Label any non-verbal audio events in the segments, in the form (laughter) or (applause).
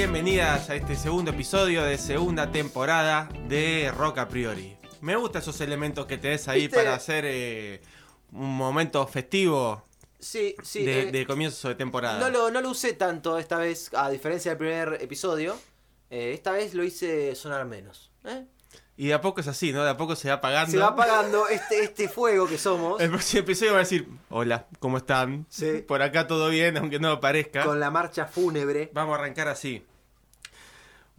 Bienvenidas a este segundo episodio de segunda temporada de Rock a Priori. Me gustan esos elementos que tenés ahí ¿Viste? para hacer eh, un momento festivo Sí, sí. de, eh, de comienzo de temporada. no, lo, no lo usé tanto esta vez, a diferencia del primer episodio. Eh, esta vez lo hice sonar menos. ¿eh? Y de a poco es así, ¿no? De a poco se va apagando. Se va apagando este, este fuego que somos El próximo episodio va a decir, hola, ¿cómo están? Sí. Por acá todo bien, aunque no lo parezca. con la marcha fúnebre. Vamos a arrancar así.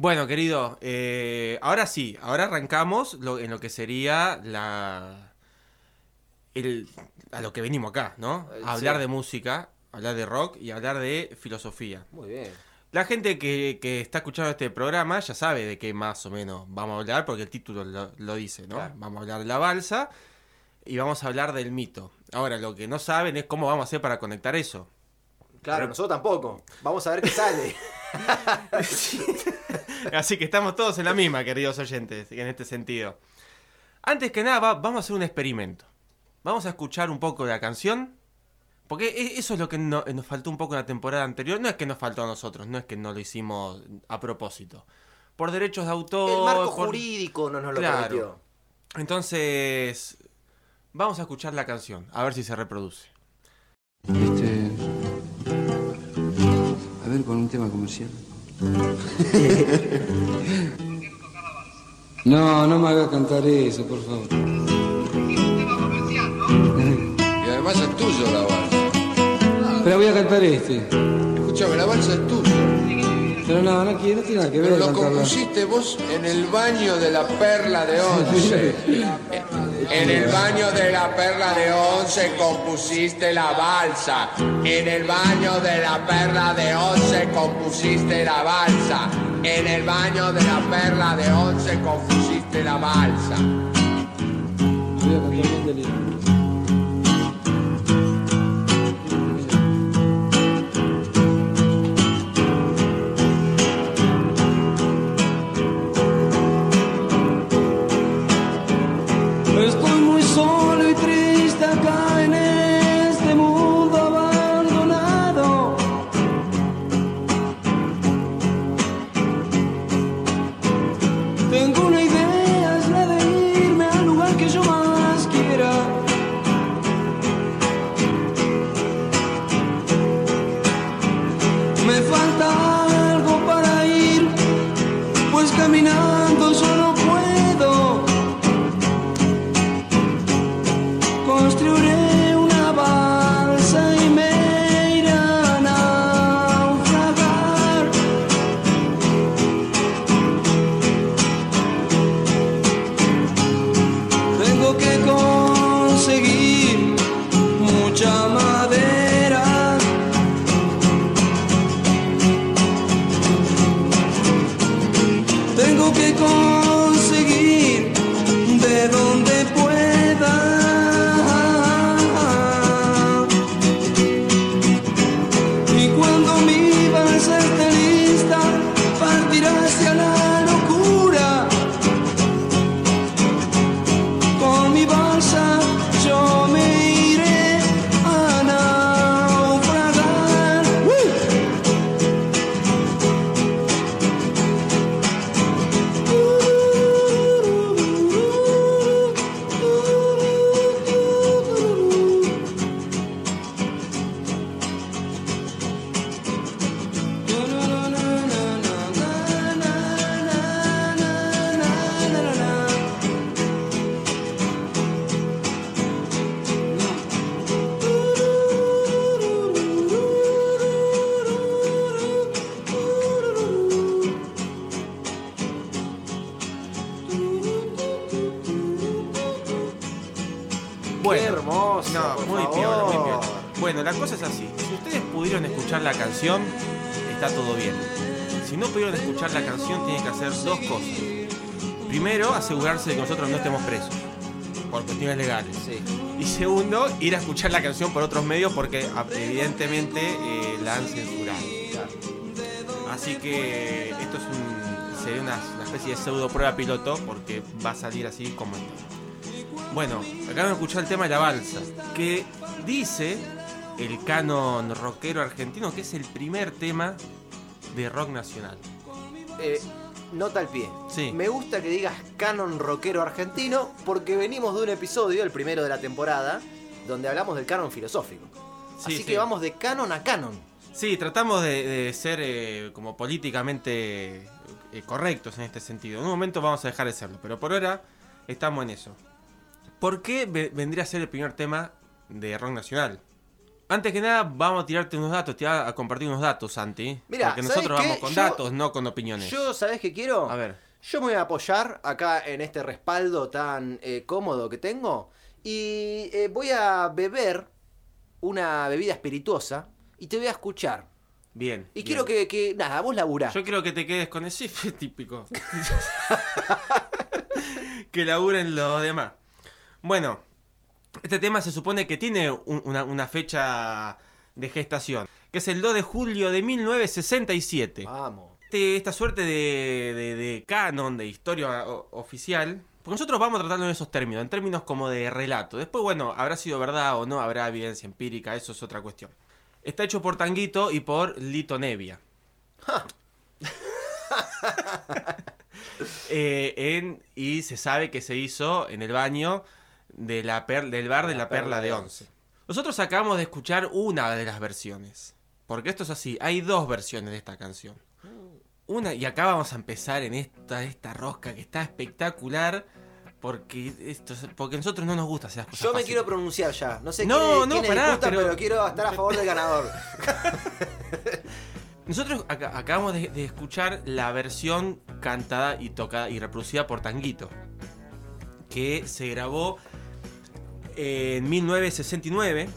Bueno, querido, eh, ahora sí, ahora arrancamos lo- en lo que sería la... el- a lo que venimos acá, ¿no? Eh, A hablar sí. de música, hablar de rock y hablar de filosofía. Muy bien. La gente que, que está escuchando este programa ya sabe de qué más o menos vamos a hablar, porque el título lo, lo dice, ¿no? Claro. Vamos a hablar de la balsa y vamos a hablar del mito. Ahora, lo que no saben es cómo vamos a hacer para conectar eso. Claro, nosotros tampoco. Vamos a ver qué sale. (laughs) (laughs) Así que estamos todos en la misma, queridos oyentes, en este sentido. Antes que nada, va- vamos a hacer un experimento. Vamos a escuchar un poco de la canción. Porque e- eso es lo que no- nos faltó un poco en la temporada anterior. No es que nos faltó a nosotros, no es que no lo hicimos a propósito. Por derechos de autor. El marco por- jurídico no nos lo Claro. permitió. Entonces, vamos a escuchar la canción, a ver si se reproduce. Este. Ver, con un tema comercial. (laughs) No, no me haga cantar eso, por favor. Y además es tuyo la balsa. Pero voy a cantar este. Escúchame, la balsa es tuya. Pero no, no quiero, no tiene nada que ver Pero lo compusiste vos en el baño de la perla de once. En el baño de la perla de once compusiste la balsa. En el baño de la perla de once compusiste la balsa. En el baño de la perla de once compusiste la balsa. Canción, está todo bien. Si no pudieron escuchar la canción, tienen que hacer dos cosas. Primero, asegurarse de que nosotros no estemos presos, por cuestiones legales. Sí. Y segundo, ir a escuchar la canción por otros medios porque a- evidentemente eh, la han censurado. Así que esto es un, sería una, una especie de pseudo prueba piloto porque va a salir así como está. Bueno, acá vamos a escuchar el tema de la balsa, que dice el canon rockero argentino que es el primer tema de rock nacional. Eh, nota al pie. Sí. Me gusta que digas canon rockero argentino porque venimos de un episodio, el primero de la temporada, donde hablamos del canon filosófico. Sí, Así sí. que vamos de canon a canon. Sí, tratamos de, de ser eh, como políticamente eh, correctos en este sentido. En un momento vamos a dejar de serlo, pero por ahora estamos en eso. ¿Por qué ve- vendría a ser el primer tema de rock nacional? Antes que nada, vamos a tirarte unos datos, te voy a compartir unos datos, Santi. Mirá, porque ¿sabes nosotros qué? vamos con Yo- datos, no con opiniones. Yo, ¿sabés qué quiero? A ver. Yo me voy a apoyar acá en este respaldo tan eh, cómodo que tengo y eh, voy a beber una bebida espirituosa y te voy a escuchar. Bien. Y bien. quiero que, que, nada, vos laburás. Yo quiero que te quedes con ese (laughs) típico. (laughs) que laburen los demás. Bueno, este tema se supone que tiene un- una, una fecha de gestación, que es el 2 de julio de 1967. Vamos. Este- esta suerte de, de- de canon, de historia o- oficial, porque nosotros vamos a tratarlo en esos términos, en términos como de relato. Después, bueno, habrá sido verdad o no, habrá evidencia empírica, eso es otra cuestión. Está hecho por Tanguito y por Lito Nevia. (laughs) Eh, en- y se sabe que se hizo en el baño de la per- del bar de la, Perla, de Once. Nosotros acabamos de escuchar una de las versiones. Porque esto es así, hay dos versiones de esta canción. Una, y acá vamos a empezar en esta, esta rosca que está espectacular. Porque esto, es- porque a nosotros no nos gusta hacer las cosas Yo me fáciles. quiero pronunciar ya. No sé No, quién, no, quién pará, disputa, pero- pero... quiero estar a favor del ganador. (laughs) Nosotros aca- acabamos de, de escuchar la versión cantada y tocada y reproducida por Tanguito, que se grabó en 1969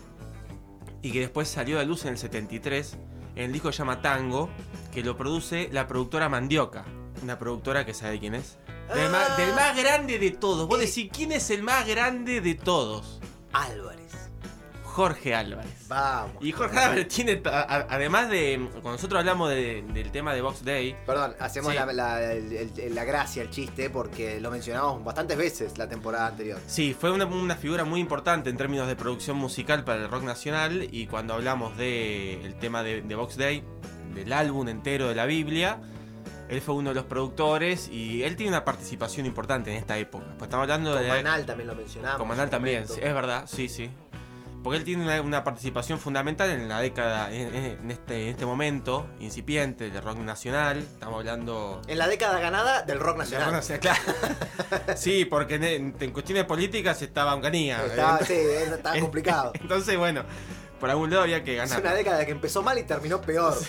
y que después salió a luz en el 73 en el disco se llama Tango, que lo produce la productora Mandioca, una productora que sabe quién es. Del, más, del más grande de todos. Vos Eh. decís, ¿quién es el más grande de todos? Álvarez. Jorge Álvarez. Vamos. Y Jorge Álvarez tiene, a- además de, cuando nosotros hablamos de- del tema de Box Day, Perdón, hacemos Sí. la, la- el- el- la gracia, el chiste, porque lo mencionamos bastantes veces la temporada anterior. sí, fue una, una figura muy importante en términos de producción musical para el rock nacional y cuando hablamos del tema de, de Box Day, del álbum entero de la Biblia, él fue uno de los productores y él tiene una participación importante en esta época. Pues estamos hablando de... Manal también lo mencionamos. Con Manal en su también, es verdad, sí, sí. Porque él tiene una, una participación fundamental en la década, en, en este, en este momento incipiente del rock nacional. Estamos hablando. En la década ganada del rock nacional. claro. (laughs) sí, porque en, cuestiones políticas estaba Uncanía. Estaba, sí, estaba complicado. (laughs) Entonces, bueno, por algún lado había que Es ganar. una década que empezó mal y terminó peor. (laughs)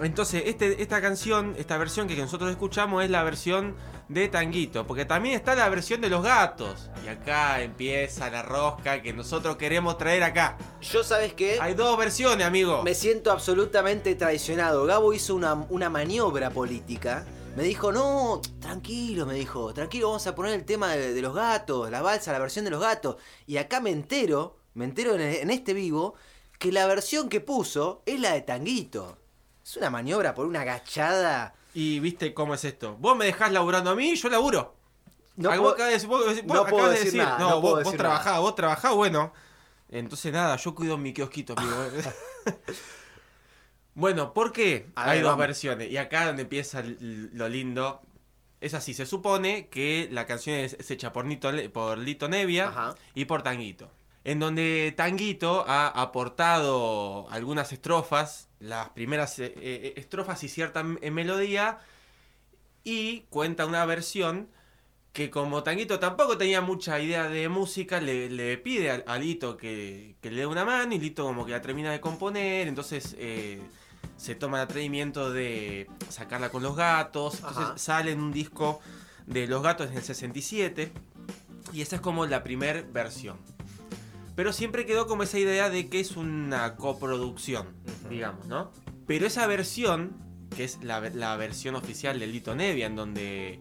Entonces, este, esta canción, esta versión que nosotros escuchamos es la versión de Tanguito, porque también está la versión de los gatos. Y acá empieza la rosca que nosotros queremos traer acá. Yo, ¿sabes qué? Hay dos versiones, amigo. Me siento absolutamente traicionado. Gabo hizo una, una maniobra política. Me dijo, no, tranquilo, me dijo, tranquilo, vamos a poner el tema de, de los gatos, la balsa, la versión de los gatos. Y acá me entero, me entero en, en este vivo, que la versión que puso es la de Tanguito. Es una maniobra por una agachada. Y viste cómo es esto. Vos me dejás laburando a mí, yo laburo. No puedo- de decir- vos- vos no acabas puedo de decir nada, No, no vos, puedo vos decir trabajás, nada. vos trabajás, bueno. Entonces nada, yo cuido mi kiosquito, amigo. (laughs) bueno, ¿por qué? A Hay ver, dos vamos. versiones. Y acá donde empieza lo lindo. Es así, se supone que la canción es, es hecha por, Nito, por Lito Nevia Ajá. y por Tanguito. En donde Tanguito ha aportado algunas estrofas, las primeras eh, eh, estrofas y cierta eh, melodía, y cuenta una versión que como Tanguito tampoco tenía mucha idea de música, le, le pide a, a Lito que, que le dé una mano y Lito como que la termina de componer, entonces eh, se toma el atrevimiento de sacarla con los gatos, entonces Ajá. sale en un disco de Los Gatos en el 67 y esa es como la primer versión. Pero siempre quedó como esa idea de que es una coproducción, digamos, ¿no? Pero esa versión, que es la, la versión oficial del Lito Nevia, en donde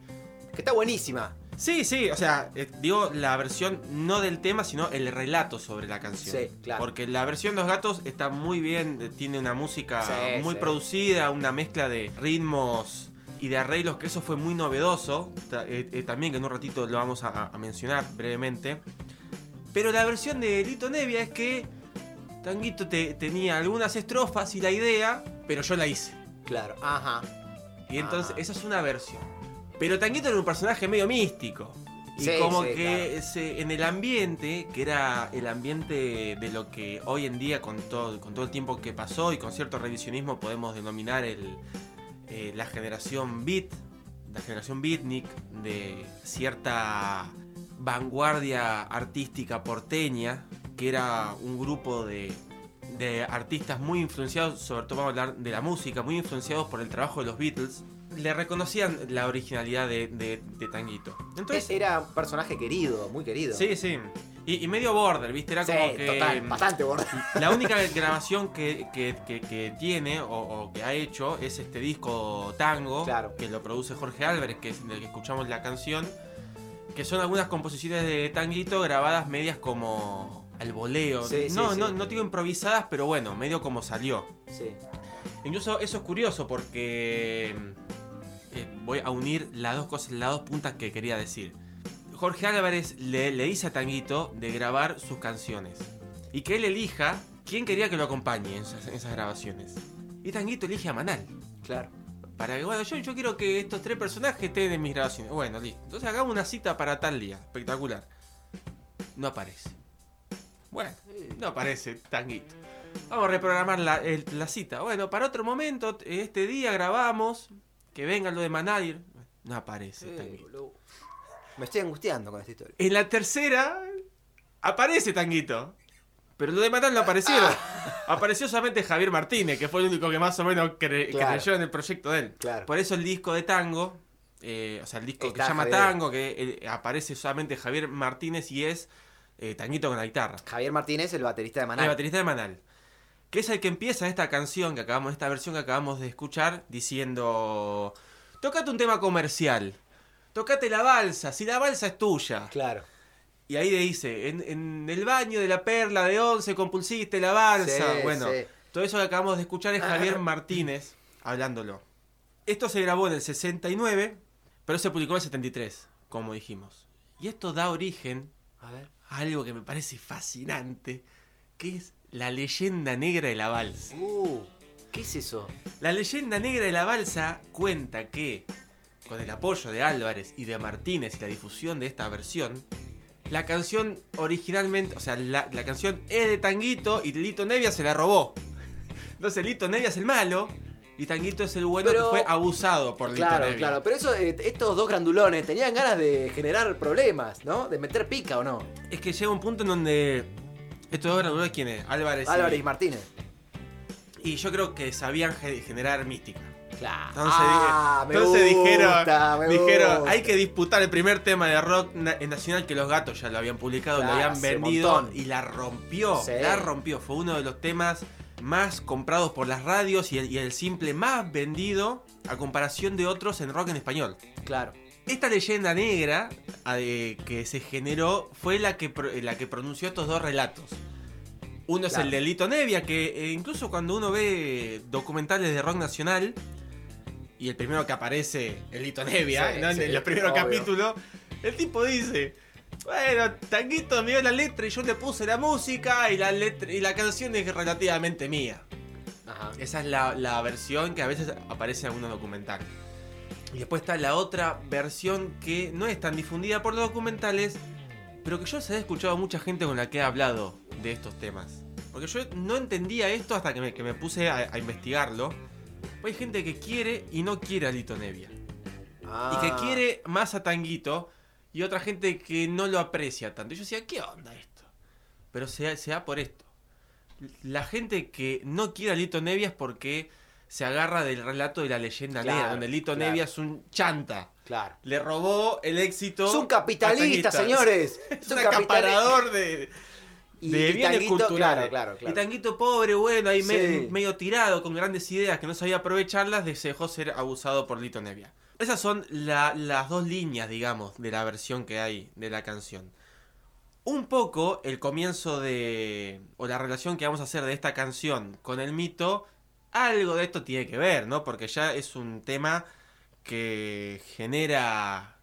Que está buenísima. Sí, sí, o sea, eh, digo la versión no del tema, sino el relato sobre la canción. Sí, claro. Porque la versión Los Gatos está muy bien, eh, tiene una música Sí, muy sí. producida, una mezcla de ritmos y de arreglos, que eso fue muy novedoso. Eh, también que en un ratito lo vamos a, a mencionar brevemente. Pero la versión de Lito Nevia es que Tanguito te- tenía algunas estrofas y la idea, pero yo la hice. Claro. Ajá. Y entonces, esa es una versión. Pero Tanguito era un personaje medio místico. Y Sí, como sí, que se- en el ambiente, que era el ambiente de lo que hoy en día, con todo, con todo el tiempo que pasó y con cierto revisionismo, podemos denominar el, eh, la generación beat, la generación beatnik, de cierta vanguardia artística porteña, que era un grupo de, de artistas muy influenciados, sobre todo vamos a hablar de la música, muy influenciados por el trabajo de los Beatles, le reconocían la originalidad de, de- de Tanguito. Entonces, Era un personaje querido, muy querido. sí, sí. Y, y medio border, ¿viste? Era Sí, como que. total, bastante borde. (laughs) La única grabación que, que- que- que tiene o, o que ha hecho es este disco Tango, Claro. que lo produce Jorge Álvarez, que es del que escuchamos la canción, que son algunas composiciones de Tanguito grabadas medias como al voleo. Sí, sí, no, sí. no, no digo improvisadas, pero bueno, medio como salió. Sí. Incluso eso es curioso porque eh, voy a unir las dos cosas, las dos puntas que quería decir. Jorge Álvarez le, le dice a Tanguito de grabar sus canciones y que él elija quién quería que lo acompañe en esas, en esas grabaciones. Y Tanguito elige a Manal. Claro. Para que, bueno, yo, yo quiero que estos tres personajes estén en mis grabaciones. Bueno, listo. Entonces hagamos una cita para tal día. Espectacular. No aparece. Bueno, no aparece Tanguito. Vamos a reprogramar la, el- la cita. Bueno, para otro momento, este día grabamos. Que venga lo de Manal. No aparece Eh, Tanguito. Me estoy angustiando con esta historia. En la tercera, aparece Tanguito. Pero lo de Manal no aparecieron. (laughs) Apareció solamente Javier Martínez, que fue el único que más o menos cre- Claro. creyó en el proyecto de él. Claro. Por eso el disco de tango, eh, o sea, el disco que se llama Javier. Tango, que eh, aparece solamente Javier Martínez y es eh, Tanguito con la guitarra. Javier Martínez, el baterista de El Maná. baterista de Manal. Que es el que empieza esta canción que acabamos, esta versión que acabamos de escuchar, diciendo. Tocate un tema comercial. Tocate la balsa, si la balsa es tuya. Claro. Y ahí le dice, en, en el baño de la perla de once compulsiste la balsa. Sí, bueno, sí. todo eso que acabamos de escuchar es Javier Martínez hablándolo. (laughs) Esto se grabó en el 69, pero se publicó en el 73, como dijimos. Y esto da origen A ver. a algo que me parece fascinante, que es la leyenda negra de la balsa. Uh, ¿qué es eso? La leyenda negra de la balsa cuenta que, con el apoyo de Álvarez y de Martínez y la difusión de esta versión, la canción originalmente, o sea, la, la canción es de Tanguito y Lito Nevia se la robó. Entonces Lito Nevia es el malo y Tanguito es el bueno Pero- que fue abusado por Lito Claro, Nevia. claro. Pero eso, eh, estos dos grandulones tenían ganas de generar problemas, ¿no? De meter pica o no. Es que llega un punto en donde... Estos dos graduados, ¿quién es? Álvarez, Álvarez y Martínez. y yo creo que sabían ge- generar mística. Claro. Entonces, ah, dije- entonces gusta, dijeron, me dijeron gusta. hay que disputar el primer tema de rock na- nacional que los gatos ya lo habían publicado, Claro, lo habían vendido y la rompió, Sí. la rompió. Fue uno de los temas más comprados por las radios y el, y el simple más vendido a comparación de otros en rock en español. Claro. Esta leyenda negra eh, que se generó fue la que, la que pronunció estos dos relatos. Uno es el de Lito Nevia, que eh, incluso cuando uno ve documentales de rock nacional, y el primero que aparece es Lito Nevia, Sí, ¿no? en los primeros obvio. capítulos, el tipo dice, bueno, Tanguito me dio la letra y yo le puse la música y la, letra, y la canción es relativamente mía. Ajá. Esa es la, la versión que a veces aparece en algunos documentales. Y después está la otra versión que no es tan difundida por los documentales, pero que yo se he escuchado a mucha gente con la que he hablado de estos temas. Porque yo no entendía esto hasta que me, que me puse a, a investigarlo. Hay gente que quiere y no quiere a Lito Nevia. Ah. Y que quiere más a Tanguito. Y otra gente que no lo aprecia tanto. Y yo decía, ¿qué onda esto? Pero se, se da por esto. La gente que no quiere a Lito Nevia es porque se agarra del relato de la leyenda Claro, negra, donde Lito claro. Nevia es un chanta. Claro. Le robó el éxito. Es un capitalista, señores. (laughs) Es un un acaparador de, Y, de y bienes Tanguito, culturales. Claro, claro, claro. Y Tanguito pobre, bueno, ahí Sí. medio tirado, con grandes ideas que no sabía aprovecharlas, dejó ser abusado por Lito Nevia. Esas son la- las dos líneas, digamos, de la versión que hay de la canción. Un poco el comienzo de. o la relación que vamos a hacer de esta canción con el mito, algo de esto tiene que ver, ¿no? Porque ya es un tema que genera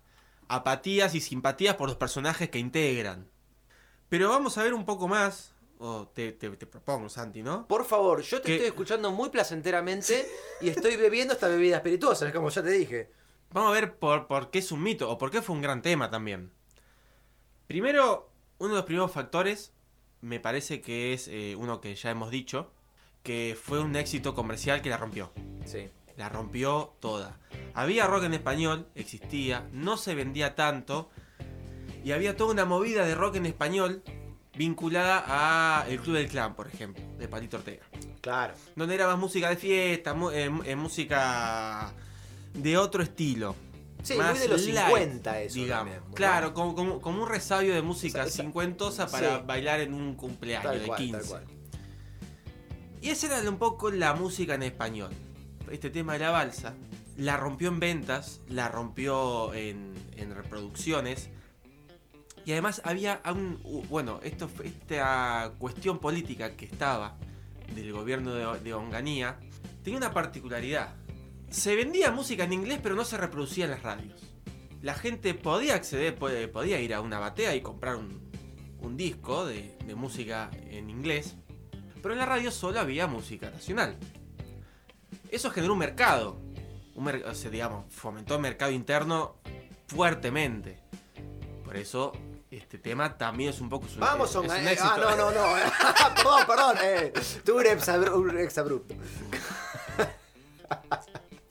apatías y simpatías por los personajes que integran. Pero vamos a ver un poco más, o te, te- te propongo, Santi, ¿no? Por favor, yo te Que- estoy escuchando muy placenteramente y estoy bebiendo esta bebida espirituosa, es como ya te dije. Vamos a ver por, por qué es un mito o por qué fue un gran tema también. Primero, uno de los primeros factores me parece que es eh, uno que ya hemos dicho, que fue un éxito comercial que la rompió. Sí. La rompió toda. Había rock en español, existía, no se vendía tanto, y había toda una movida de rock en español vinculada a El Club del Clan, por ejemplo, de Palito Ortega Claro. donde era más música de fiesta, eh, eh, música de otro estilo. Sí, Más muy de los light, 50 eso digamos. claro, como, como, como un resabio de música Esa- esa- cincuentosa para sí. bailar en un cumpleaños Tal de cual, 15. tal cual. Y esa era un poco la música en español. Este tema de la balsa la rompió en ventas, la rompió en, en reproducciones. Y además había un, bueno, esto, esta cuestión política que estaba del gobierno de, de Onganía tenía una particularidad. Se vendía música en inglés pero no se reproducía en las radios. La gente podía acceder, po- podía ir a una batea y comprar un, un disco de, de música en inglés, pero en la radio solo había música nacional. Eso generó un mercado, un mer- o sea, digamos, fomentó el mercado interno fuertemente. Por eso este tema también es un poco es un- Vamos, es Onga- un eh, éxito. Ah, no, no, no. (laughs) perdón, perdón. Eh. Tuve un exabrupto. (laughs)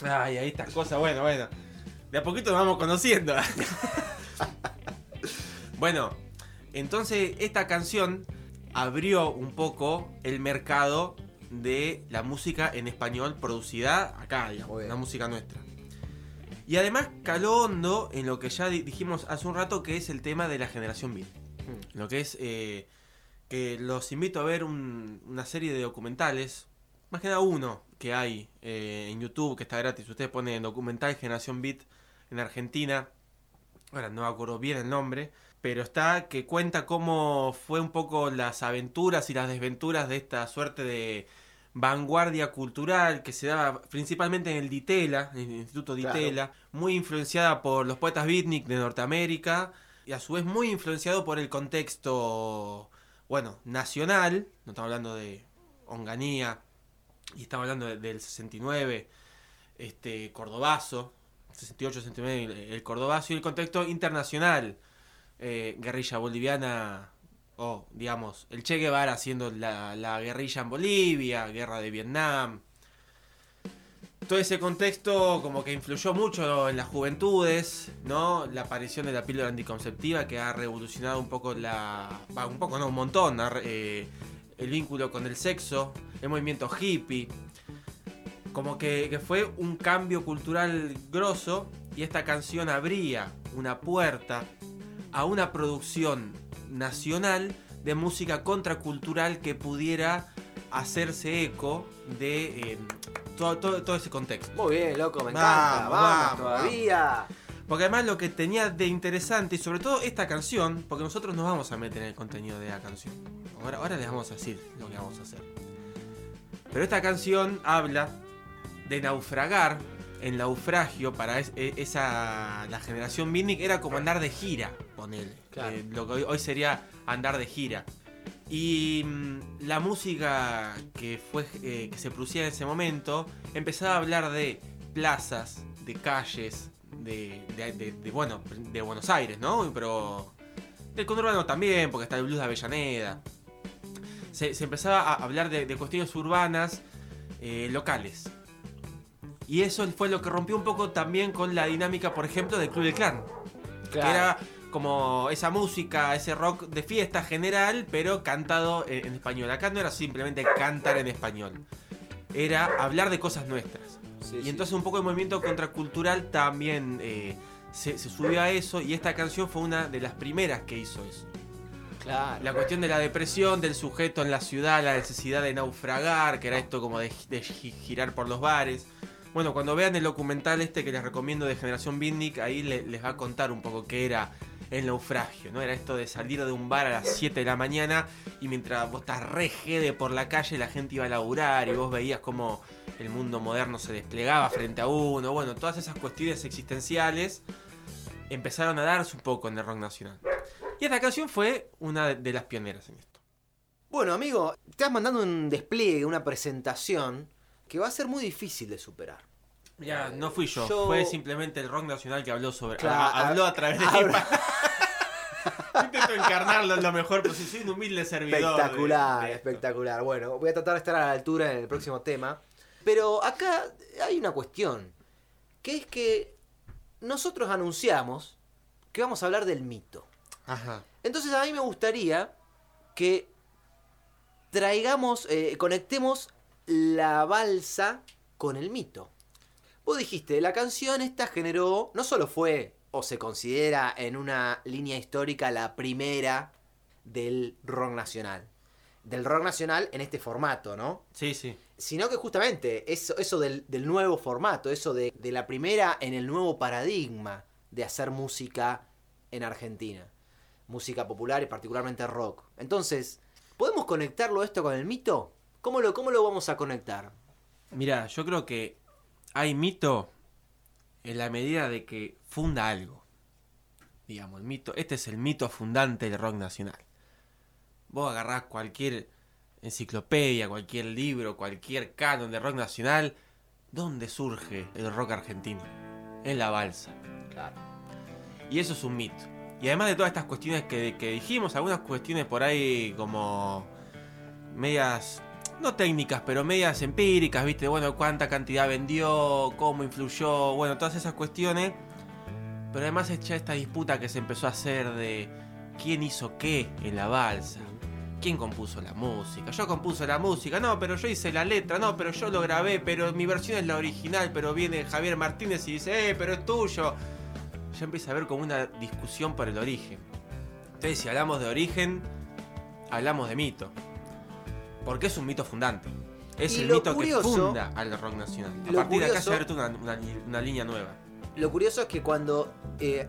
Ay, ahí estas cosas, bueno, bueno. De a poquito nos vamos conociendo. (laughs) bueno, entonces esta canción abrió un poco el mercado de la música en español producida acá, digamos, la música nuestra. Y además caló hondo en lo que ya di- dijimos hace un rato, que es el tema de la generación beat. Lo que es eh, que los invito a ver un- una serie de documentales, más que nada uno que hay eh, en YouTube, que está gratis. Ustedes ponen documental Generación Beat en Argentina. Ahora no me acuerdo bien el nombre. Pero está que cuenta cómo fue un poco las aventuras y las desventuras de esta suerte de vanguardia cultural que se daba principalmente en el Ditela, en el Instituto Claro. Ditela, muy influenciada por los poetas beatnik de Norteamérica y a su vez muy influenciado por el contexto, bueno, nacional, no estamos hablando de Onganía, y estamos hablando de- del 69, este, Cordobazo, 68, 69, el, el Cordobazo, y el contexto internacional, eh, guerrilla boliviana, o digamos, el Che Guevara haciendo la, la guerrilla en Bolivia, guerra de Vietnam. Todo ese contexto como que influyó mucho en las juventudes, ¿no? La aparición de la píldora anticonceptiva que ha revolucionado un poco la... un poco, no, un montón, eh, el vínculo con el sexo, el movimiento hippie. Como que, que fue un cambio cultural grosso y esta canción abría una puerta a una producción nacional de música contracultural que pudiera hacerse eco de eh, todo, todo, todo ese contexto. Muy bien, loco, me Vamos, encanta. Vamos, vamos, todavía. Porque además lo que tenía de interesante, y sobre todo esta canción, porque nosotros nos vamos a meter en el contenido de la canción. Ahora, ahora les vamos a decir lo que vamos a hacer. Pero esta canción habla de naufragar en naufragio para es- e- esa la generación beatnik era como andar de gira, ponele. Claro. Eh, lo que hoy, hoy sería andar de gira. Y mm, la música que fue eh, que se producía en ese momento empezaba a hablar de plazas, de calles, de, de- de- de, bueno, de Buenos Aires, ¿no? Pero del conurbano también, porque está el blues de Avellaneda. Se, se empezaba a hablar de, de cuestiones urbanas eh, locales. Y eso fue lo que rompió un poco también con la dinámica, por ejemplo, del Club del Clan. Que era como esa música, ese rock de fiesta general, pero cantado en, en español. Acá no era simplemente cantar en español. Era hablar de cosas nuestras. Sí, y sí. entonces un poco el movimiento contracultural también eh, se, se subió a eso y esta canción fue una de las primeras que hizo eso. Claro. La cuestión de la depresión del sujeto en la ciudad, la necesidad de naufragar, que era esto como de, de gi- girar por los bares. Bueno, cuando vean el documental este que les recomiendo de Generación Bitnik, ahí le- les va a contar un poco qué era el naufragio, ¿no? Era esto de salir de un bar a las 7 de la mañana y mientras vos estás re jede por la calle, la gente iba a laburar y vos veías cómo el mundo moderno se desplegaba frente a uno. Bueno, todas esas cuestiones existenciales empezaron a darse un poco en el rock nacional. Y esta canción fue una de las pioneras en esto. Bueno, amigo, te estás mandando un despliegue, una presentación que va a ser muy difícil de superar. Ya, no fui yo, Yo- fue simplemente el rock nacional que habló sobre. Claro, a- habló a través de (laughs) Intento encarnarlo lo mejor, pero si soy un humilde servidor. de- Espectacular, de espectacular. Bueno, voy a tratar de estar a la altura en el próximo tema. Pero acá hay una cuestión, que es que nosotros anunciamos que vamos a hablar del mito. Ajá. Entonces a mí me gustaría que traigamos, eh, conectemos la balsa con el mito. Vos dijiste, la canción esta generó, no solo fue o se considera en una línea histórica la primera del rock nacional. Del rock nacional en este formato, ¿no? Sí, sí. Sino que justamente eso, eso del, del nuevo formato, eso de, de la primera en el nuevo paradigma de hacer música en Argentina. Música popular y particularmente rock. Entonces, ¿podemos conectarlo esto con el mito? ¿Cómo lo, cómo lo vamos a conectar? Mira, yo creo que hay mito en la medida de que funda algo. Digamos, el mito. Este es el mito fundante del rock nacional. Vos agarrás cualquier enciclopedia, cualquier libro, cualquier canon de rock nacional. ¿Dónde surge el rock argentino? En la balsa. Claro. Y eso es un mito. Y además de todas estas cuestiones que, que dijimos, algunas cuestiones por ahí como medias, no técnicas, pero medias empíricas, ¿viste? Bueno, cuánta cantidad vendió, cómo influyó, bueno, todas esas cuestiones. Pero además es ya esta disputa que se empezó a hacer de quién hizo qué en la balsa. ¿Quién compuso la música? Yo compuse la música, no, pero yo hice la letra, no, pero yo lo grabé, pero mi versión es la original, pero viene Javier Martínez y dice, eh, pero es tuyo ya empieza a haber como una discusión por el origen. Entonces, si hablamos de origen, hablamos de mito. Porque es un mito fundante. Es Y el mito curioso- que funda al rock nacional. A partir de acá se abre una, una, una línea nueva. Lo curioso es que cuando eh,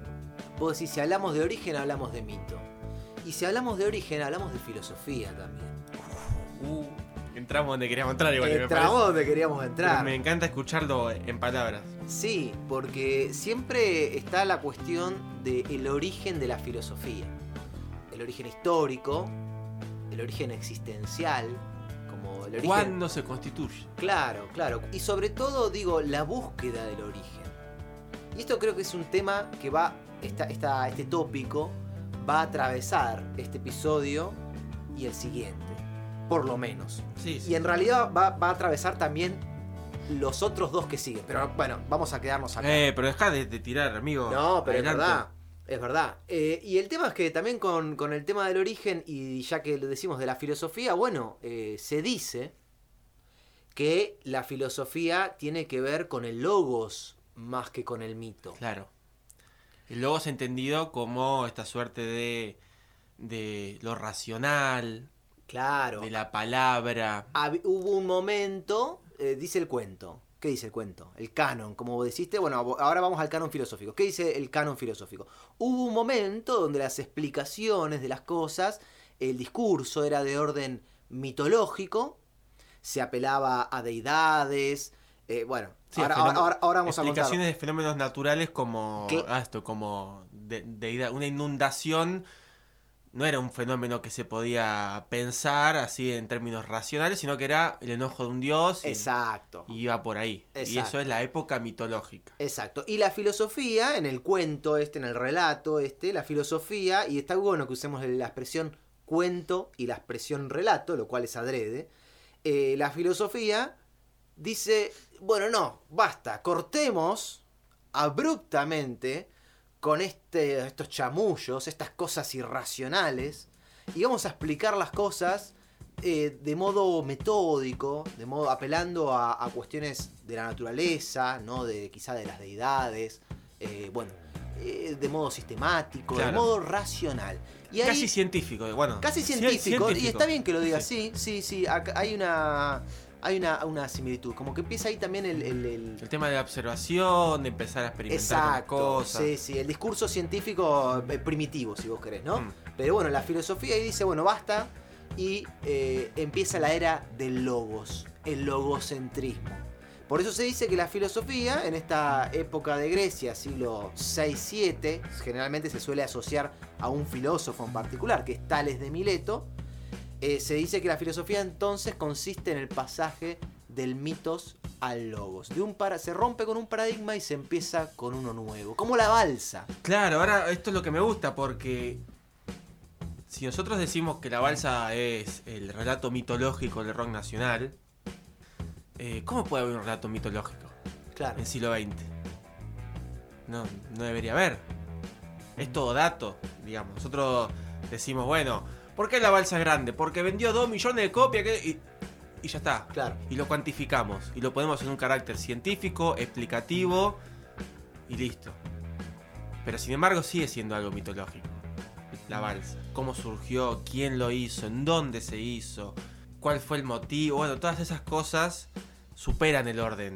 vos decís, si hablamos de origen, hablamos de mito. Y si hablamos de origen, hablamos de filosofía también. Uh, entramos donde queríamos entrar igual. me Entramos parece. donde queríamos Pero entrar. me encanta escucharlo en palabras. Sí, porque siempre está la cuestión del origen de la filosofía. El origen histórico, el origen existencial, como el origen... ¿Cuándo se constituye? Claro, claro. Y sobre todo, digo, la búsqueda del origen. Y esto creo que es un tema que va, esta, esta- este tópico va a atravesar este episodio y el siguiente. Por lo menos. Sí, sí. Y en realidad va, va a atravesar también los otros dos que siguen. Pero bueno, vamos a quedarnos acá. Eh, pero deja de, de tirar, amigo. No, pero Adelante. es verdad. Es verdad. Eh, y el tema es que también con, con el tema del origen, y ya que lo decimos de la filosofía, bueno, eh, se dice que la filosofía tiene que ver con el logos más que con el mito. Claro. El logo es entendido como esta suerte de, de lo racional, Claro. de la palabra. Hab- hubo un momento, eh, dice el cuento. ¿Qué dice el cuento? El canon, como vos dijiste. Bueno, ahora vamos al canon filosófico. ¿Qué dice el canon filosófico? Hubo un momento donde las explicaciones de las cosas, el discurso era de orden mitológico, se apelaba a deidades. eh, bueno, Sí, ahora, vamos a contar. explicaciones de fenómenos naturales como ¿Qué? esto, como de, de- una inundación no era un fenómeno que se podía pensar así en términos racionales, sino que era el enojo de un dios y, Exacto. y iba por ahí. Y Exacto. eso es la época mitológica. Exacto. Y la filosofía, en el cuento este, en el relato este, la filosofía, y está bueno que usemos la expresión cuento y la expresión relato, lo cual es adrede, eh, la filosofía dice, bueno, no, basta, cortemos abruptamente con este, estos chamullos, estas cosas irracionales, y vamos a explicar las cosas eh, de modo metódico, de modo apelando a, a cuestiones de la naturaleza, no de quizá de las deidades, eh, bueno, eh, de modo sistemático, de modo racional. Y ahí- Casi científico, bueno. Casi ci- científico, y está bien que lo digas, Sí. sí, sí, sí, acá hay una hay una, una similitud, como que empieza ahí también el... el- el- El tema de la observación, de empezar a experimentar con Exacto, cosas. sí, sí, el discurso científico eh, primitivo, si vos querés, ¿no? Mm. Pero bueno, la filosofía ahí dice, bueno, basta, y eh, empieza la era del logos, el logocentrismo. Por eso se dice que la filosofía, en esta época de Grecia, siglo 6-7, generalmente se suele asociar a un filósofo en particular, que es Tales de Mileto, eh, se dice que la filosofía entonces consiste en el pasaje del mitos al logos. De un para, se rompe con un paradigma y se empieza con uno nuevo. Como la balsa. Claro, ahora esto es lo que me gusta porque si nosotros decimos que la balsa es el relato mitológico del rock nacional, eh, ¿cómo puede haber un relato mitológico Claro. en el siglo XX? No, no debería haber. Es todo dato, digamos. Nosotros decimos, bueno, ¿por qué la balsa es grande? Porque vendió 2 millones de copias que- y, y ya está. Claro. Y lo cuantificamos. Y lo ponemos en un carácter científico, explicativo y listo. Pero sin embargo sigue siendo algo mitológico. La balsa. Cómo surgió, quién lo hizo, en dónde se hizo, cuál fue el motivo. Bueno, todas esas cosas superan el orden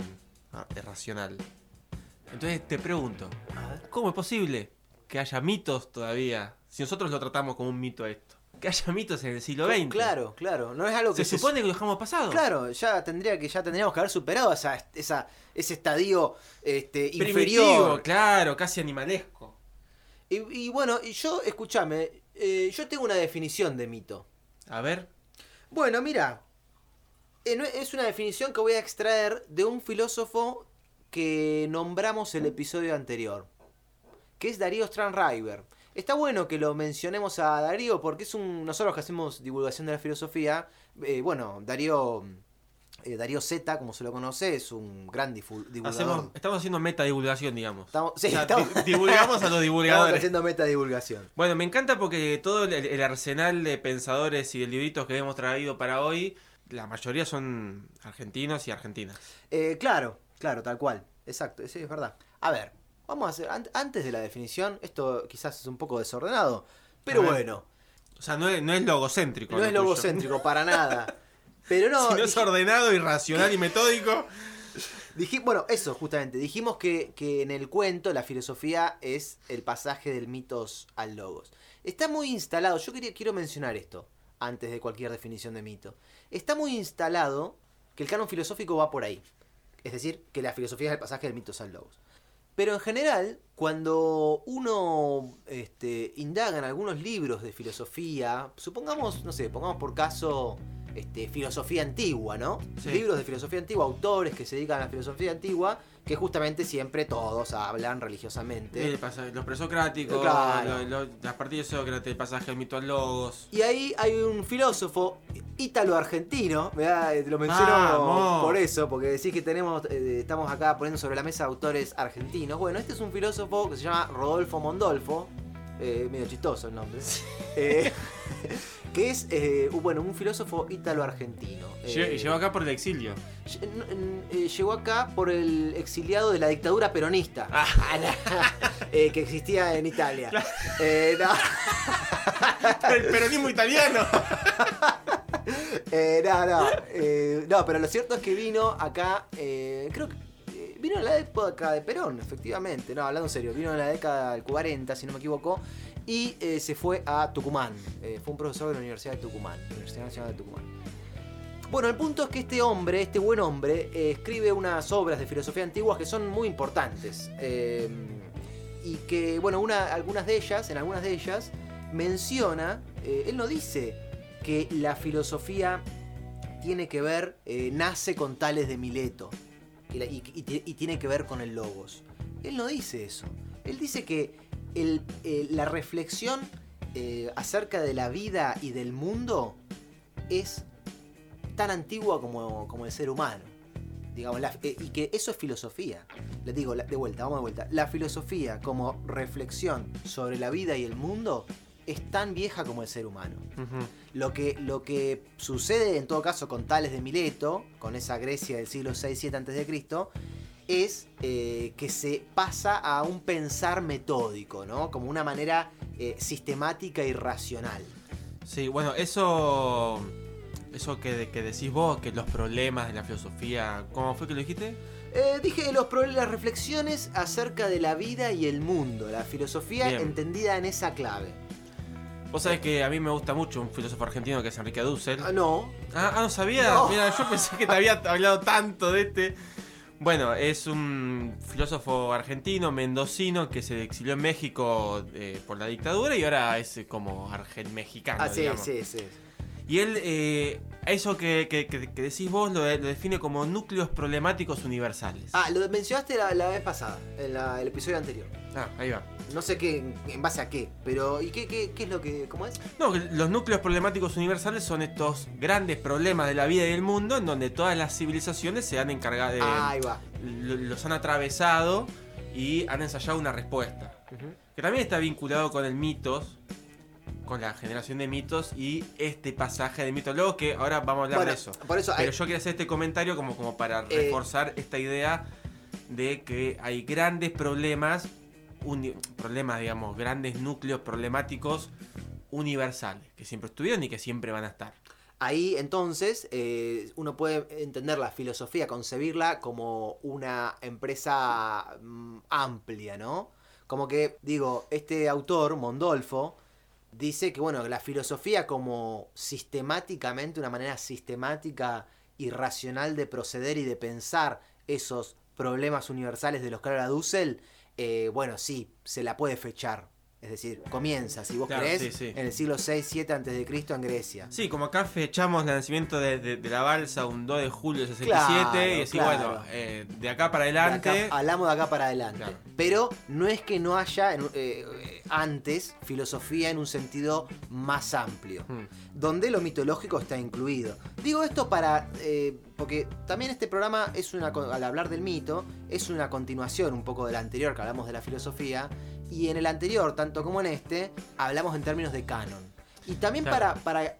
ah, racional. Entonces te pregunto, ¿cómo es posible que haya mitos todavía? Si nosotros lo tratamos como un mito esto. Que haya mitos en el siglo XX. Claro, claro. No es algo que Se supone que lo dejamos pasado. Claro, ya tendría que ya tendríamos que haber superado esa, esa, ese estadio este, Primitivo, inferior. claro, casi animalesco. Y, y bueno, yo, escúchame, eh, yo tengo una definición de mito. A ver, Bueno, mira, no- es una definición que voy a extraer de un filósofo que nombramos el episodio anterior, que es Darío Stranriver. Está bueno que lo mencionemos a Darío porque es un nosotros que hacemos divulgación de la filosofía, eh, bueno, Darío eh, Darío Z, como se lo conoce, es un gran divulgador. hacemos, estamos haciendo meta divulgación, digamos. Estamos- sí, O sea, estamos- di- divulgamos a los (laughs) Estamos divulgadores. haciendo meta divulgación. Bueno, me encanta porque todo el, el arsenal de pensadores y de libritos que hemos traído para hoy, la mayoría son argentinos y argentinas. Eh, claro, claro, tal cual. Exacto, sí, es verdad. A ver, vamos a hacer, an- antes de la definición, esto quizás es un poco desordenado, pero bueno, O sea, no es, no es logocéntrico. no lo es tuyo. logocéntrico para nada. (laughs) Pero no, Si no es ordenado, irracional y metódico. bueno, eso justamente, dijimos que, que en el cuento la filosofía es el pasaje del mitos al logos. Está muy instalado, yo quería, quiero mencionar esto, antes de cualquier definición de mito. Está muy instalado que el canon filosófico va por ahí. Es decir, que la filosofía es el pasaje del mitos al logos. Pero en general, cuando uno este, indaga en algunos libros de filosofía, supongamos, no sé, pongamos por caso este, filosofía antigua, ¿no? Sí. Libros de filosofía antigua, autores que se dedican a la filosofía antigua, que justamente siempre todos hablan religiosamente. El pasa- los presocráticos, Claro. lo- lo- las partidas de Sócrates, el pasaje mito al logos. Y ahí hay un filósofo ítalo-argentino. Eh, lo menciono Vamos. por eso, porque decís que tenemos, eh, estamos acá poniendo sobre la mesa autores argentinos. Bueno, este es un filósofo que se llama Rodolfo Mondolfo, eh, medio chistoso el nombre, eh, (laughs) que es, eh, un- bueno, un filósofo ítalo-argentino. Eh, Y llegó acá por el exilio. Eh, llegó acá por el exiliado de la dictadura peronista Ah. (laughs) la- eh, que existía en Italia. Eh, no. (laughs) el peronismo italiano. (laughs) Eh, no, no, no, pero lo cierto es que vino acá, eh, creo que vino en la época de Perón, efectivamente, no, hablando en serio, vino en la década del 40, si no me equivoco, y eh, se fue a Tucumán, fue un profesor de la Universidad de Tucumán, Universidad Nacional de Tucumán. Bueno, el punto es que este hombre, este buen hombre, eh, escribe unas obras de filosofía antiguas que son muy importantes. eh, y que, bueno, una, algunas de ellas, en algunas de ellas, menciona, eh, él no dice que la filosofía tiene que ver, nace con Tales de Mileto y, tiene que ver con el logos. Él no dice eso. Él dice que la reflexión acerca de la vida y del mundo es tan antigua como, como el ser humano. Digamos, la- eh, y que eso es filosofía. Les digo, la- de vuelta, vamos de vuelta. La filosofía como reflexión sobre la vida y el mundo es tan vieja como el ser humano. Lo que, lo que sucede en todo caso con Tales de Mileto, con esa Grecia del siglo 6-7 a.C., es eh, que se pasa a un pensar metódico, ¿no? Como una manera eh, sistemática y racional. Sí, bueno, eso. Eso que, que decís vos, que los problemas de la filosofía. ¿Cómo fue que lo dijiste? Eh, dije los las reflexiones acerca de la vida y el mundo, la filosofía Bien. entendida en esa clave. Vos sabés que a mí me gusta mucho un filósofo argentino que es Enrique Dussel. Ah, no, Ah, ah, no sabía. No. Mira, yo pensé que te había hablado tanto de este. Bueno, es un filósofo argentino, mendocino, que se exilió en México eh, por la dictadura y ahora es eh, como argen mexicano. ah, sí, digamos. sí, sí. Y él, eh, eso que, que- que- que decís vos, lo, de- lo define como núcleos problemáticos universales. Ah, lo mencionaste la, la vez pasada, en la- el episodio anterior. Ah, ahí va. No sé qué, en base a qué, pero ¿y qué, qué, qué es lo que, cómo es? No, los núcleos problemáticos universales son estos grandes problemas de la vida y del mundo en donde todas las civilizaciones se han encargado de. Ah, ahí va. lo- los han atravesado y han ensayado una respuesta. Que también está vinculado con el mitos, con la generación de mitos y este pasaje de mitos. Luego que ahora vamos a hablar Bueno, de eso. por eso Pero yo quería hacer este comentario como, como para Eh, reforzar esta idea de que hay grandes problemas, problemas, digamos, grandes núcleos problemáticos universales, que siempre estuvieron y que siempre van a estar. Ahí entonces eh, uno puede entender la filosofía, concebirla como una empresa mm, amplia, ¿no? Como que, digo, este autor, Mondolfo, dice que, bueno, la filosofía como sistemáticamente, una manera sistemática y racional de proceder y de pensar esos problemas universales de los que habla Dussel, eh, bueno, sí, se la puede fechar. Es decir, comienza, si vos Claro, creés, sí, sí. en el siglo 6-7 antes de Cristo en Grecia. Sí, como acá fechamos el nacimiento de, de- de la balsa un 2 de julio del 67 Claro, y así, claro. bueno, eh, de acá para De adelante. acá- hablamos de acá para adelante. Pero no es que no haya eh, antes filosofía en un sentido más amplio, Hmm. donde lo mitológico está incluido. Digo esto para. eh, porque también este programa es una. Al hablar del mito, es una continuación un poco del anterior que hablamos de la filosofía. Y en el anterior, tanto como en este, hablamos en términos de canon. Y también Claro. para, para,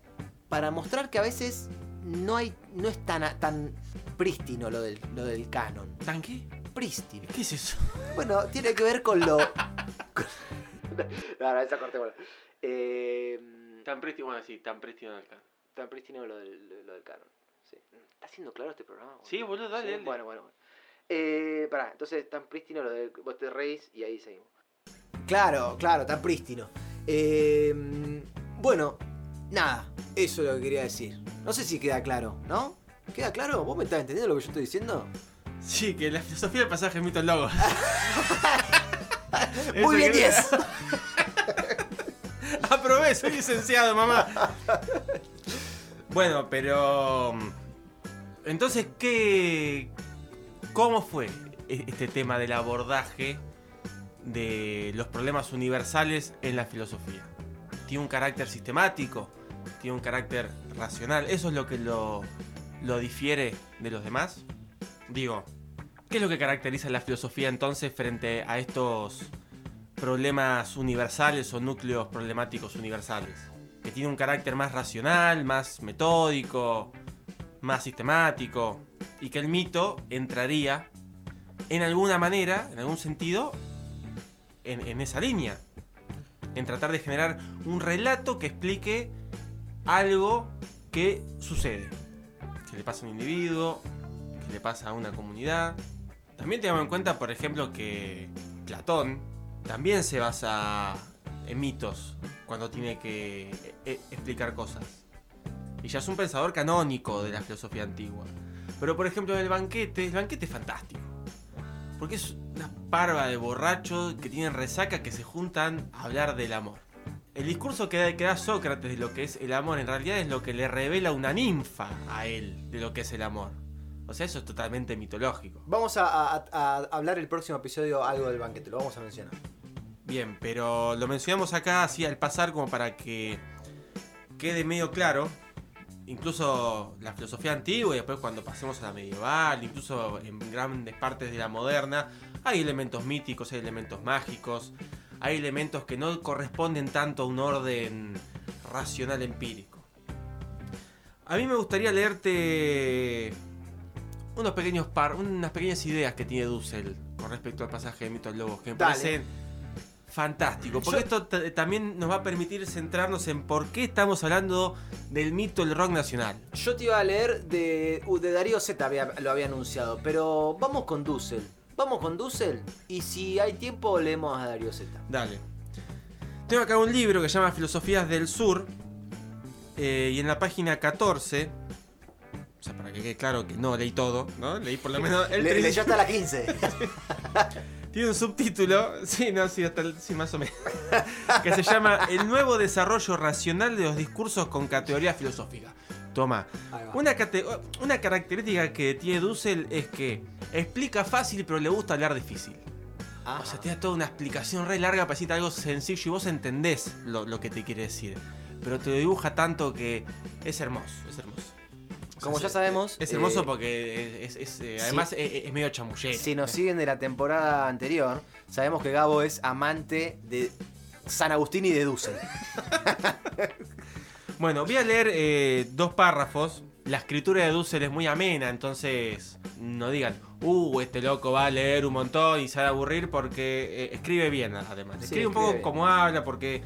para mostrar que a veces no hay. no es tan, tan prístino lo del, lo del canon. ¿Tan qué? Prístino. ¿Qué es eso? Bueno, tiene que ver con lo. con- (laughs) no, no, esa cortémosla. Eh, Tan prístino, bueno, sí, tan prístino acá. tan prístino lo del, lo del canon. Sí. ¿Está siendo claro este programa? boludo? Sí, boludo, dale, Sí, dale. Bueno, bueno, bueno. Eh, pará, entonces tan prístino lo del vos te reís y ahí seguimos. Claro, claro, tan prístino. Eh, bueno, nada, eso es lo que quería decir. No sé si queda claro, ¿no? ¿Queda claro? ¿Vos me estás entendiendo lo que yo estoy diciendo? Sí, que la filosofía del pasaje es mito logo. (laughs) Muy bien, que- 10. (laughs) Aprobé, soy licenciado, mamá. Bueno, pero. Entonces, ¿qué. ¿Cómo fue e- este tema del abordaje de los problemas universales en la filosofía? ¿Tiene un carácter sistemático? ¿Tiene un carácter racional? ¿Eso es lo que lo, lo difiere de los demás? Digo, ¿qué es lo que caracteriza la filosofía entonces frente a estos problemas universales o núcleos problemáticos universales. Que tiene un carácter más racional, más metódico, más sistemático. Y que el mito entraría en alguna manera, en algún sentido, en, esa línea. En tratar de generar un relato que explique algo que sucede. Que le pasa a un individuo, que le pasa a una comunidad. También tengamos en cuenta, por ejemplo, que Platón también se basa en mitos cuando tiene que eh, explicar cosas. Y ya es un pensador canónico de la filosofía antigua. Pero por ejemplo en el banquete, el banquete es fantástico. Porque es una parva de borrachos que tienen resaca que se juntan a hablar del amor. El discurso que da, que da Sócrates de lo que es el amor en realidad es lo que le revela una ninfa a él de lo que es el amor. O sea, eso es totalmente mitológico. Vamos a, a- a hablar el próximo episodio algo del banquete, lo vamos a mencionar. Bien, pero lo mencionamos acá así al pasar como para que quede medio claro. Incluso la filosofía antigua y después cuando pasemos a la medieval, incluso en grandes partes de la moderna, hay elementos míticos, hay elementos mágicos, hay elementos que no corresponden tanto a un orden racional empírico. A mí me gustaría leerte unos pequeños par, unas pequeñas ideas que tiene Dussel con respecto al pasaje de Mito al que me Dale. parecen fantásticos. Porque Yo- esto también nos va a permitir centrarnos en por qué estamos hablando del mito del rock nacional. Yo te iba a leer de, uh, de Darío Z, había- lo había anunciado, pero vamos con Dussel. Vamos con Dussel y si hay tiempo leemos a Darío Z. Dale. Tengo acá un libro que se llama Filosofías del Sur. eh, y en la página 14. O sea, para que quede claro que no leí todo, ¿no? Leí por lo (laughs) menos el Le, hasta la (laughs) 15. (laughs) Tiene un subtítulo, sí, no, sí, hasta el- sí, más o menos, (laughs) que se llama El nuevo desarrollo racional de los discursos con categoría filosófica. Toma, una, cate- una característica que tiene Dussel es que explica fácil pero le gusta hablar difícil. Ajá. O sea, te da toda una explicación re larga para decirte algo sencillo y vos entendés lo, lo que te quiere decir. Pero te lo dibuja tanto que es hermoso, es hermoso. O sea, Como ya sabemos, Es hermoso eh, porque es, es- eh, sí. además es, es medio chamullero. Si nos siguen de la temporada anterior, sabemos que Gabo es amante de San Agustín y de Dussel. (laughs) Bueno, voy a leer eh, dos párrafos. La escritura de Dussel es muy amena, entonces no digan, uh, este loco va a leer un montón y se va a aburrir porque eh, escribe bien, además. Sí, escribe un poco bien. como habla, porque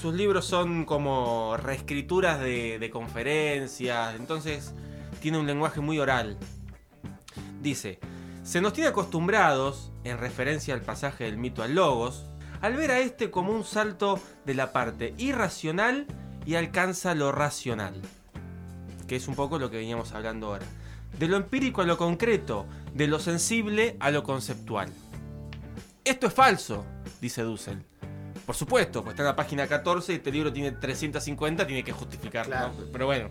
sus libros son como reescrituras de, conferencias, entonces tiene un lenguaje muy oral. Dice, se nos tiene acostumbrados, en referencia al pasaje del mito al logos, al ver a este como un salto de la parte irracional y alcanza lo racional. Que es un poco lo que veníamos hablando ahora. De lo empírico a lo concreto, de lo sensible a lo conceptual. Esto es falso, dice Dussel. Por supuesto, pues está en la página 14 y este libro tiene 350, tiene que justificarlo. Claro. ¿no? Pero bueno,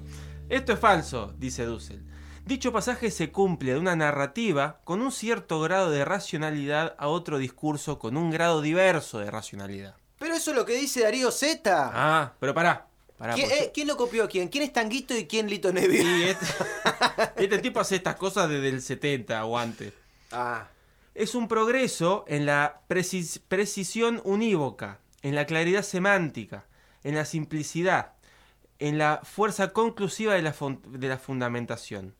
esto es falso, dice Dussel. Dicho pasaje se cumple de una narrativa con un cierto grado de racionalidad a otro discurso con un grado diverso de racionalidad. Pero eso es lo que dice Darío Z. Ah, pero pará. pará ¿Quién, porque- eh, quién lo copió a quién? ¿Quién es Tanguito y quién Lito Neville? Sí, este, (laughs) este tipo hace estas cosas desde el 70 o antes. Ah, Es un progreso en la precis- precisión unívoca, en la claridad semántica, en la simplicidad, en la fuerza conclusiva de la, fun- de la fundamentación.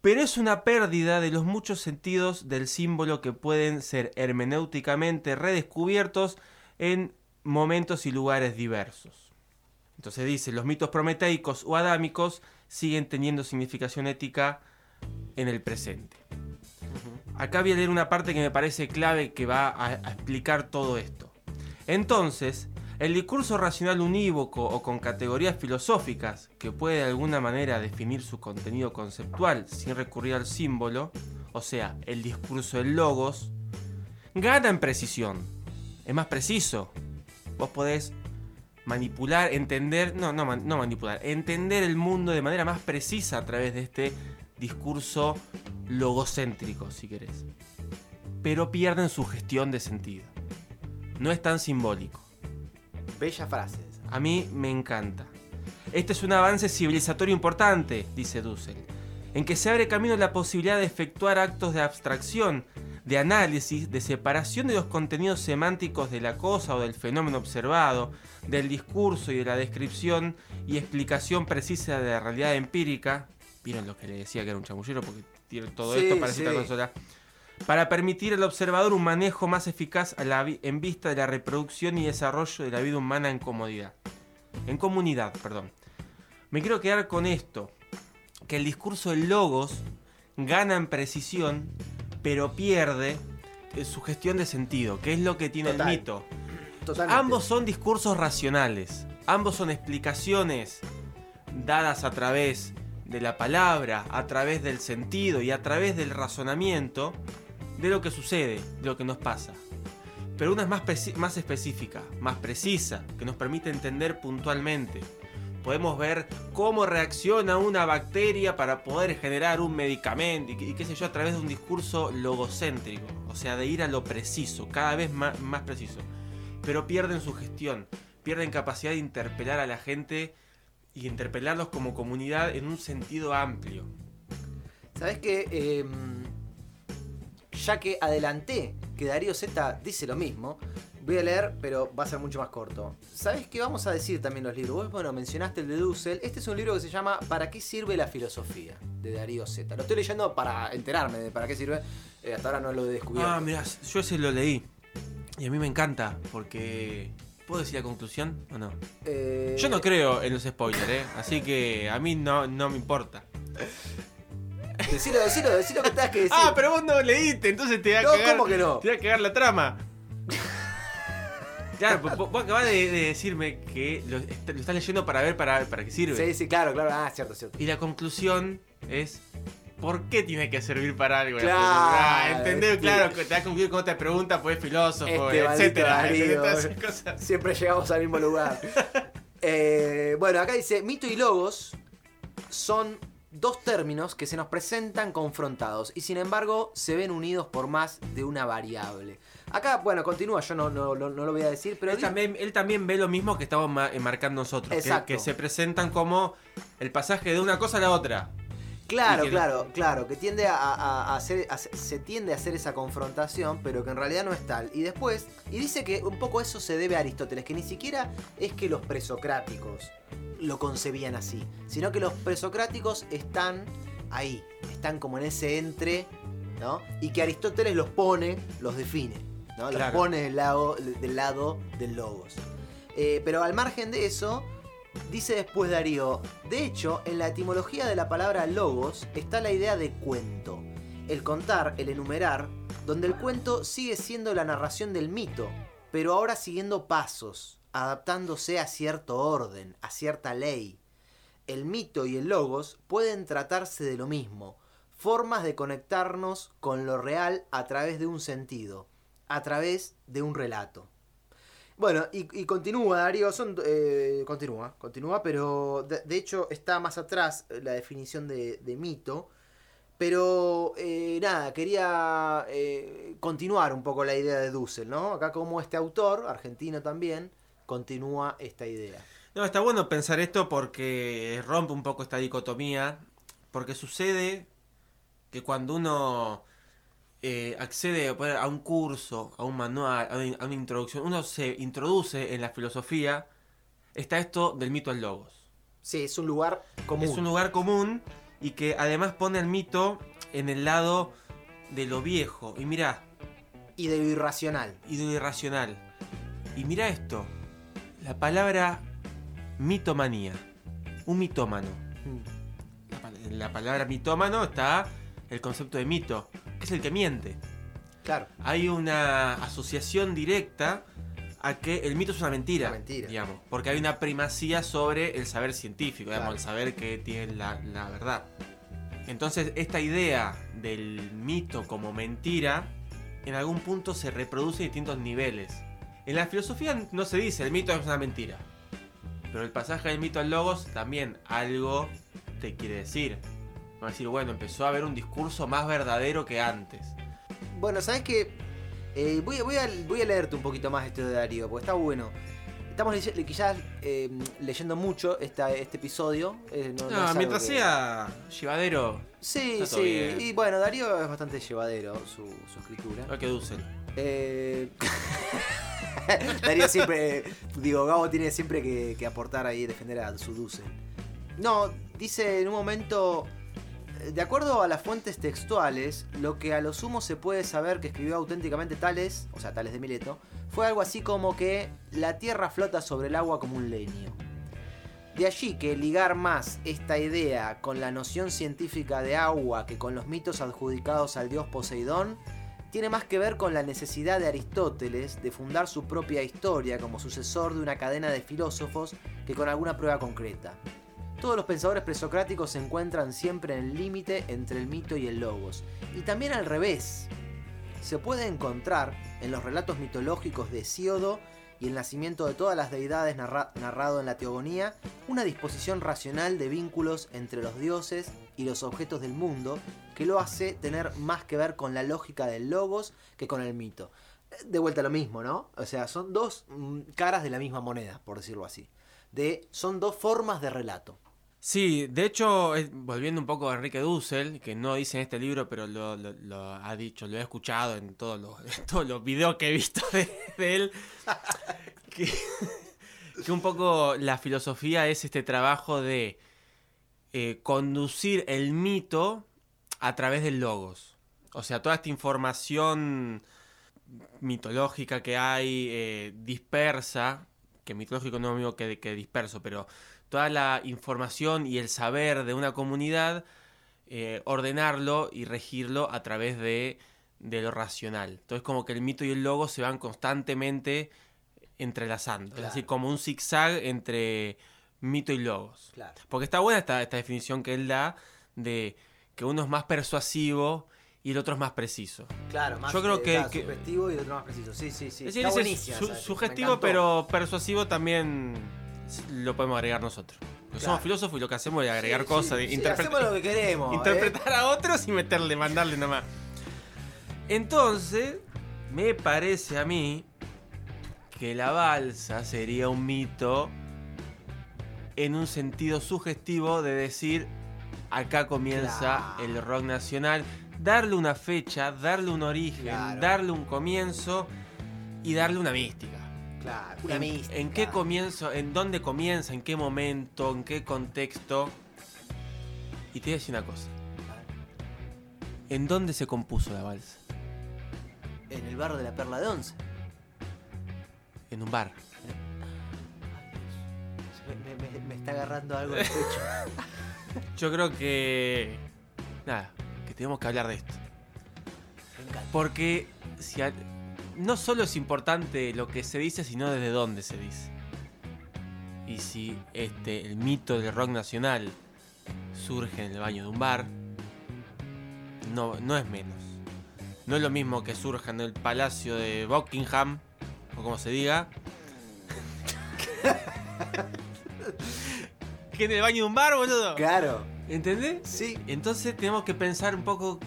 Pero es una pérdida de los muchos sentidos del símbolo que pueden ser hermenéuticamente redescubiertos en momentos y lugares diversos. Entonces dice, los mitos prometeicos o adámicos siguen teniendo significación ética en el presente. Acá voy a leer una parte que me parece clave que va a, a explicar todo esto. Entonces, el discurso racional unívoco o con categorías filosóficas, que puede de alguna manera definir su contenido conceptual sin recurrir al símbolo, o sea, el discurso del logos, gana en precisión. Es más preciso. Vos podés manipular, entender, no, no, no manipular, entender el mundo de manera más precisa a través de este discurso logocéntrico, si querés. Pero pierden su gestión de sentido. No es tan simbólico. bella frase. A mí me encanta. Este es un avance civilizatorio importante, dice Dussel, en que se abre camino la posibilidad de efectuar actos de abstracción, de análisis, de separación de los contenidos semánticos de la cosa o del fenómeno observado, del discurso y de la descripción y explicación precisa de la realidad empírica. Vieron lo que le decía que era un chamullero porque tiene todo Sí, esto para esta sí. consola. Para permitir al observador un manejo más eficaz a la vi- en vista de la reproducción y desarrollo de la vida humana en comodidad. En comunidad, perdón. Me quiero quedar con esto. Que el discurso del logos gana en precisión, pero pierde eh, su gestión de sentido, que es lo que tiene Total. el mito. Totalmente. Ambos son discursos racionales. Ambos son explicaciones dadas a través de la palabra, a través del sentido y a través del razonamiento de lo que sucede, de lo que nos pasa. Pero una es más, más específica, más precisa, que nos permite entender puntualmente. Podemos ver cómo reacciona una bacteria para poder generar un medicamento y, qué- sé yo a través de un discurso logocéntrico, o sea, de ir a lo preciso, cada vez más, más preciso. Pero pierden su gestión, pierden capacidad de interpelar a la gente y interpelarlos como comunidad en un sentido amplio. ¿Sabes qué? Em, ya que adelanté que Darío Z dice lo mismo, Voy a leer, pero va a ser mucho más corto. ¿Sabes qué vamos a decir también los libros? Vos, bueno, mencionaste el de Dussel. Este es un libro que se llama ¿Para qué sirve la filosofía? de Darío Z. Lo estoy leyendo para enterarme de para qué sirve. Eh, hasta ahora no lo he descubierto. Ah, mira, yo ese lo leí. Y a mí me encanta, porque. ¿Puedo decir la conclusión o no? Eh, Yo no creo en los spoilers, ¿eh? Así que a mí no, no me importa. Decilo, decilo, decilo que tengas que decir. Ah, pero vos no leíste, entonces te va a No, cagar. ¿cómo que no? Te va a cagar la trama. (laughs) Claro, vos, vos acabás de, de decirme que lo, est- lo estás leyendo para ver para, para qué sirve. Sí, sí, claro, claro. Ah, cierto, cierto. Y la conclusión es. ¿Por qué tiene que servir para algo? la Claro? Ah, ¿Entendés? este- Claro, te vas a concluir con otra pregunta, pues filósofo, Este etcétera. (laughs) Siempre llegamos al mismo lugar. (laughs) Eh, bueno, acá dice, mito y logos son dos términos que se nos presentan confrontados y sin embargo se ven unidos por más de una variable. Acá, bueno, continúa, yo no, no, no- no lo voy a decir, pero... Él también, él también ve lo mismo que estamos ma- eh, marcando nosotros. Que, se presentan como el pasaje de una cosa a la otra. Claro, que- claro, claro, que tiende a, a- a hacer, a- se tiende a hacer esa confrontación, pero que en realidad no es tal. Y después, y dice que un poco eso se debe a Aristóteles, que ni siquiera es que los presocráticos lo concebían así, sino que los presocráticos están ahí, están como en ese entre, ¿no? Y que Aristóteles los pone, los define, ¿no? Los pone del lado del, lado del logos. Eh, pero al margen de eso, Dice después Darío, de hecho, en la etimología de la palabra logos está la idea de cuento. El contar, el enumerar, donde el cuento sigue siendo la narración del mito, pero ahora siguiendo pasos, adaptándose a cierto orden, a cierta ley. El mito y el logos pueden tratarse de lo mismo, formas de conectarnos con lo real a través de un sentido, a través de un relato. Bueno, y, continúa, Darío, son, eh, continúa, continúa, pero de, hecho está más atrás eh, la definición de, mito. Pero eh, nada, quería continuar un poco la idea de Dussel, ¿no? Acá como este autor, argentino también, continúa esta idea. No, está bueno pensar esto porque rompe un poco esta dicotomía. Porque sucede que cuando uno eh, accede a un curso, a un manual, a una, introducción, uno se introduce en la filosofía, está esto del mito al logos. Sí, es un lugar común. Es un lugar común y que además pone el mito en el lado de lo viejo. Y mira, Y de lo irracional. y de lo irracional. Y mira esto, la palabra mitomanía, un mitómano. En la palabra mitómano está el concepto de mito, es el que miente. Claro. Hay una asociación directa a que el mito es una mentira, Una mentira. digamos, porque hay una primacía sobre el saber científico, digamos, Claro. el saber que tiene la, la verdad. Entonces, esta idea del mito como mentira, en algún punto se reproduce en distintos niveles. En la filosofía no se dice el mito es una mentira, pero el pasaje del mito al logos también algo te quiere decir. Va a decir, bueno, empezó a haber un discurso más verdadero que antes. Bueno, ¿sabes qué? Eh, voy, a- voy, a, voy a leerte un poquito más esto de Darío, porque está bueno. Estamos quizás eh, leyendo mucho esta, este episodio. eh, no- mientras que- sea llevadero, Sí, sí. bien. Y bueno, Darío es bastante llevadero su, su escritura. no que Dussel. Eh, (laughs) Darío siempre, digo, Gabo tiene siempre que, que aportar ahí, defender a su Duce. No, dice en un momento, de acuerdo a las fuentes textuales, lo que a lo sumo se puede saber que escribió auténticamente Tales, o sea, Tales de Mileto, fue algo así como que la tierra flota sobre el agua como un leño. De allí que ligar más esta idea con la noción científica de agua que con los mitos adjudicados al dios Poseidón tiene más que ver con la necesidad de Aristóteles de fundar su propia historia como sucesor de una cadena de filósofos que con alguna prueba concreta. Todos los pensadores presocráticos se encuentran siempre en el límite entre el mito y el logos, y también al revés. Se puede encontrar en los relatos mitológicos de Hesíodo y el nacimiento de todas las deidades narra- narrado en la Teogonía una disposición racional de vínculos entre los dioses y los objetos del mundo que lo hace tener más que ver con la lógica del logos que con el mito. De vuelta lo mismo, ¿no? O sea, son dos mm, caras de la misma moneda, por decirlo así. De, son dos formas de relato. Sí, de hecho, volviendo un poco a Enrique Dussel, que no dice en este libro, pero lo, lo- ha dicho, lo he escuchado en todos los, (laughs) todos los videos que he visto de, él, (laughs) que, un poco la filosofía es este trabajo de eh, conducir el mito a través del logos. O sea, toda esta información mitológica que hay, eh, dispersa, que mitológico no es que, que disperso, pero toda la información y el saber de una comunidad, eh, ordenarlo y regirlo a través de, de lo racional. Entonces como que el mito y el logo se van constantemente entrelazando. Es decir, como un zigzag entre mito y logos. Claro. Porque está buena esta, esta definición que él da de que uno es más persuasivo y el otro es más preciso. Claro, más Yo creo que- que- sugestivo y el otro más preciso. Sí, sí, sí. Es decir, Está sugestivo, pero persuasivo también lo podemos agregar nosotros. Porque Claro. somos filósofos y lo que hacemos es agregar Sí, cosas, sí, hacemos lo que queremos. ¿eh? interpretar a otros y meterle, mandarle nomás. Entonces, me parece a mí que la balsa sería un mito en un sentido sugestivo de decir, acá comienza Claro. el rock nacional, darle una fecha, darle un origen, Claro. darle un comienzo y darle una mística. Claro, una en, mística. en qué comienzo, en dónde comienza, en qué momento, en qué contexto. Y te voy a decir una cosa. ¿En dónde se compuso la balsa? En el barrio de la Perla de Once. En un bar. Me, me- me- está agarrando algo el pecho. (laughs) Yo creo que. Nada, que tenemos que hablar de esto. Me encanta. Porque si a- no solo es importante lo que se dice, sino desde dónde se dice. Y si este, el mito del rock nacional surge en el baño de un bar, no, no es menos. No es lo mismo que surja en el palacio de Buckingham, o como se diga, (laughs) que en el baño de un bar, boludo. Claro. ¿Entendés? Sí. Entonces tenemos que pensar un poco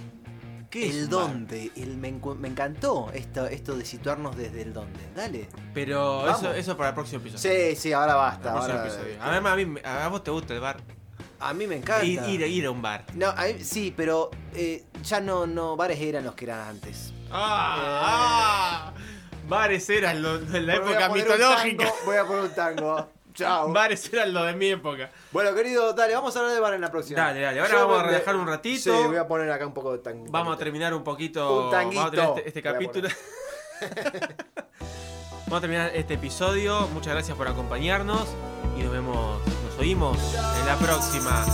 qué es El bar? dónde. El, me, me encantó esto, esto de situarnos desde el dónde. Dale. Pero Vamos. eso, eso para el próximo episodio. Sí, sí, ahora basta. Ahora- a, mí, me- a vos te gusta el bar. A mí me encanta. Ir, ir, ir a un bar. No, a mí- sí, pero eh, ya no, no, bares eran los que eran antes. ¡Ah! ah. Bares eran lo de la a época mitológica. tango, voy a poner un tango. Chao. (laughs) Bares eran lo de mi época. Bueno, querido, dale, vamos a hablar de bar en la próxima. Dale, dale, ahora Yo vamos a me- relajar un ratito. Sí, voy a poner acá un poco de tango. Vamos a terminar un poquito. Un tanguito. Vamos a terminar este, este Voy a capítulo. (laughs) vamos a terminar este episodio. Muchas gracias por acompañarnos. Y nos vemos, nos oímos en la próxima.